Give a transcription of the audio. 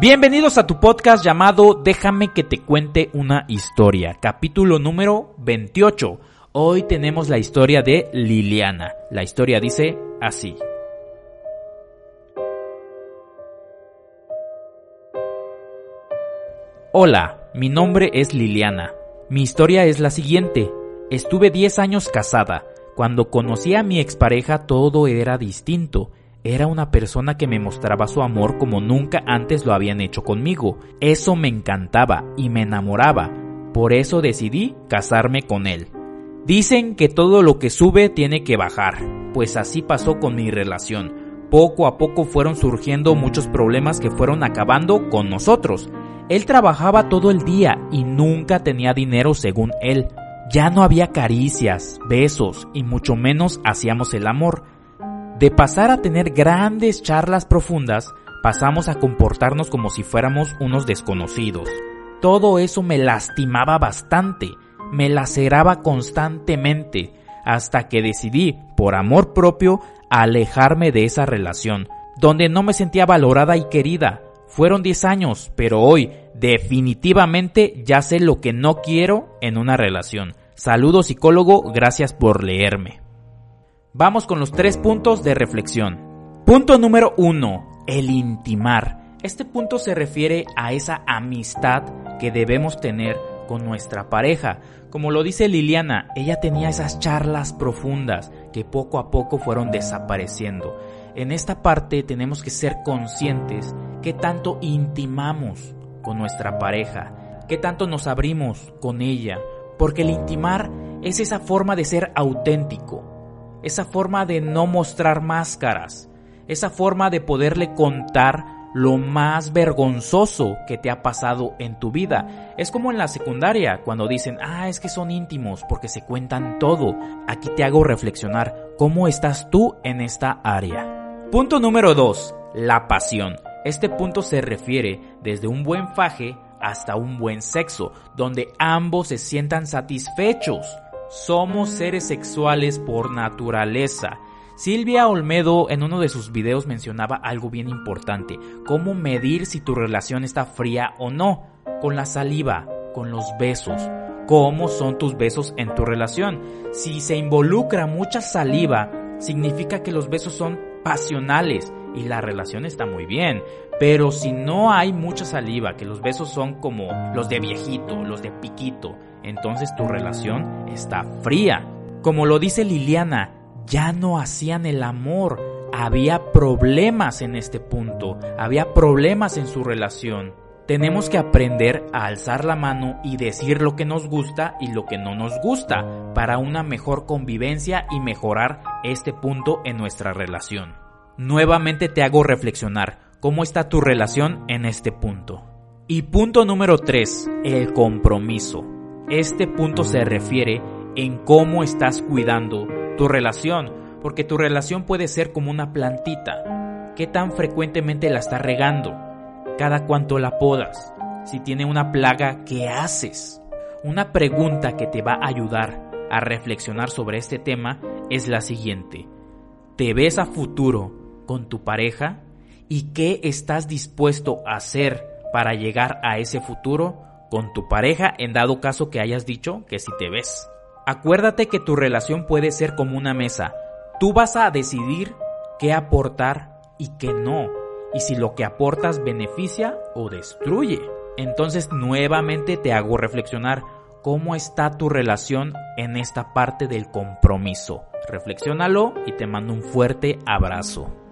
Bienvenidos a tu podcast llamado Déjame que te cuente una historia, capítulo número 28. Hoy tenemos la historia de Liliana. La historia dice así. Hola, mi nombre es Liliana. Mi historia es la siguiente. Estuve 10 años casada. Cuando conocí a mi expareja todo era distinto. Era una persona que me mostraba su amor como nunca antes lo habían hecho conmigo. Eso me encantaba y me enamoraba. Por eso decidí casarme con él. Dicen que todo lo que sube tiene que bajar, pues así pasó con mi relación. Poco a poco fueron surgiendo muchos problemas que fueron acabando con nosotros. Él trabajaba todo el día y nunca tenía dinero según él. Ya no había caricias, besos y mucho menos hacíamos el amor. De pasar a tener grandes charlas profundas, pasamos a comportarnos como si fuéramos unos desconocidos. Todo eso me lastimaba bastante, me laceraba constantemente, hasta que decidí, por amor propio, alejarme de esa relación, donde no me sentía valorada y querida. Fueron 10 años, pero hoy definitivamente ya sé lo que no quiero en una relación. Saludo psicólogo, gracias por leerme. Vamos con los tres puntos de reflexión. Punto número uno, el intimar. Este punto se refiere a esa amistad que debemos tener con nuestra pareja. Como lo dice Liliana, ella tenía esas charlas profundas que poco a poco fueron desapareciendo. En esta parte tenemos que ser conscientes que tanto intimamos con nuestra pareja, que tanto nos abrimos con ella, porque el intimar es esa forma de ser auténtico, esa forma de no mostrar máscaras, esa forma de poderle contar lo más vergonzoso que te ha pasado en tu vida. Es como en la secundaria, cuando dicen, ah, es que son íntimos porque se cuentan todo. Aquí te hago reflexionar, ¿cómo estás tú en esta área? Punto número 2, la pasión. Este punto se refiere desde un buen faje hasta un buen sexo, donde ambos se sientan satisfechos. Somos seres sexuales por naturaleza. Silvia Olmedo en uno de sus videos mencionaba algo bien importante, cómo medir si tu relación está fría o no, con la saliva, con los besos, cómo son tus besos en tu relación. Si se involucra mucha saliva, significa que los besos son pasionales y la relación está muy bien. Pero si no hay mucha saliva, que los besos son como los de viejito, los de piquito, entonces tu relación está fría. Como lo dice Liliana, ya no hacían el amor. Había problemas en este punto, había problemas en su relación. Tenemos que aprender a alzar la mano y decir lo que nos gusta y lo que no nos gusta para una mejor convivencia y mejorar este punto en nuestra relación. Nuevamente te hago reflexionar cómo está tu relación en este punto. Y punto número 3, el compromiso. Este punto se refiere en cómo estás cuidando tu relación, porque tu relación puede ser como una plantita. ¿Qué tan frecuentemente la estás regando? ¿Cada cuánto la podas? Si tiene una plaga, ¿qué haces? Una pregunta que te va a ayudar a reflexionar sobre este tema es la siguiente. ¿Te ves a futuro con tu pareja? ¿Y qué estás dispuesto a hacer para llegar a ese futuro? con tu pareja en dado caso que hayas dicho que si te ves. Acuérdate que tu relación puede ser como una mesa. Tú vas a decidir qué aportar y qué no, y si lo que aportas beneficia o destruye. Entonces nuevamente te hago reflexionar cómo está tu relación en esta parte del compromiso. Reflexiónalo y te mando un fuerte abrazo.